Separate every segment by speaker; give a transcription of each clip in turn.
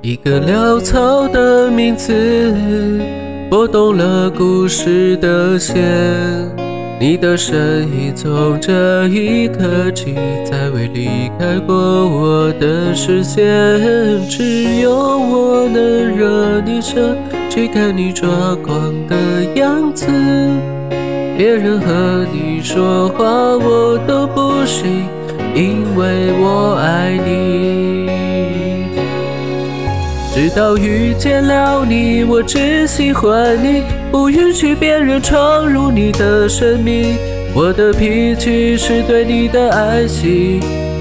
Speaker 1: 一个潦草的名字，拨动了故事的弦。你的身影从这一刻起，再未离开过我的视线。只有我能惹你生气，看你抓狂的样子。别人和你说话我都不行，因为我爱你。直到遇见了你，我只喜欢你，不允许别人闯入你的生命。我的脾气是对你的爱惜，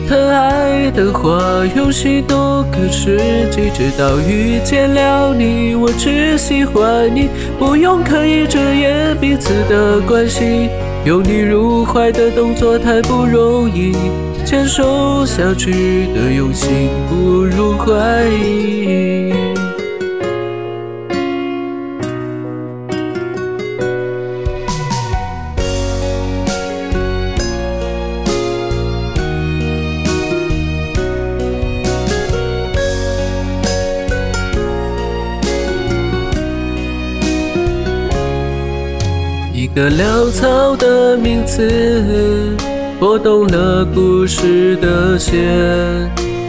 Speaker 1: 疼爱的话用许多更实际。直到遇见了你，我只喜欢你，不用刻意遮掩彼此的关系。拥你入怀的动作太不容易，牵手下去的用心不如怀疑。一个潦草的名字，拨动了故事的线。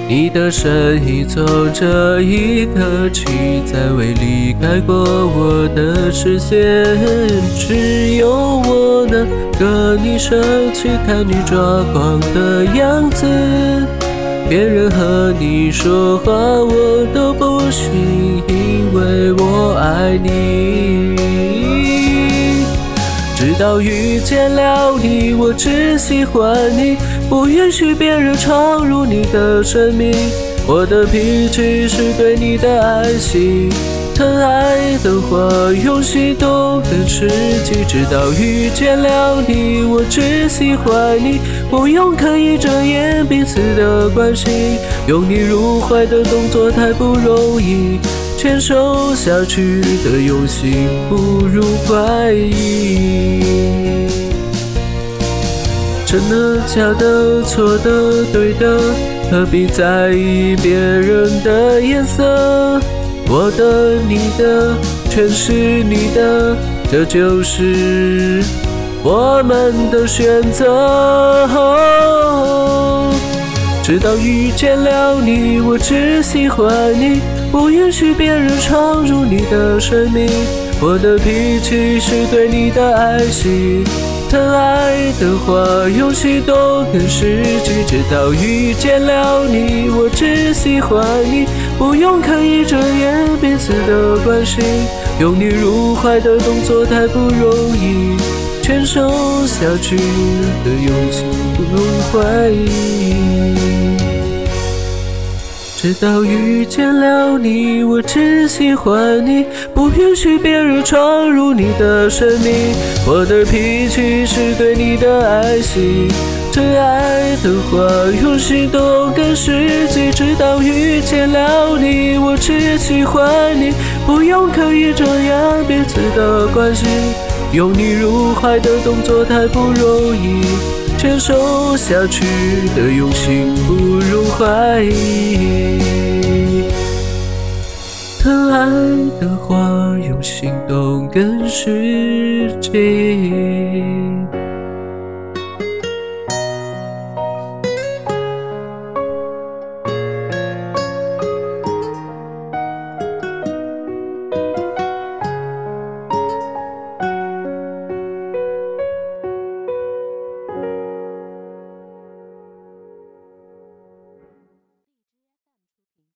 Speaker 1: 你的身影从这一刻起，再未离开过我的视线。只有我能和你生气，看你抓狂的样子。别人和你说话我都不信，因为我爱你。直到遇见了你，我只喜欢你，不允许别人闯入你的生命。我的脾气是对你的爱惜，疼爱的话用心多更实际。直到遇见了你，我只喜欢你，不用刻意遮掩彼此的关系。拥你入怀的动作太不容易。牵手下去的用心不如怀疑，真的假的错的对的，何必在意别人的颜色？我的你的全是你的，这就是我们的选择。直到遇见了你，我只喜欢你。不允许别人闯入你的生命，我的脾气是对你的爱惜，疼爱的话用心多更实际。直到遇见了你，我只喜欢你，不用刻意遮掩彼此的关系。拥你入怀的动作太不容易，牵手下去的用心不容怀疑。直到遇见了你，我只喜欢你，不允许别人闯入你的生命。我的脾气是对你的爱惜，疼爱的话用心多更实际。直到遇见了你，我只喜欢你，不用刻意遮掩彼此的关系。拥你入怀的动作太不容易。牵手下去的用心不容怀疑，疼爱的话用行动更实际。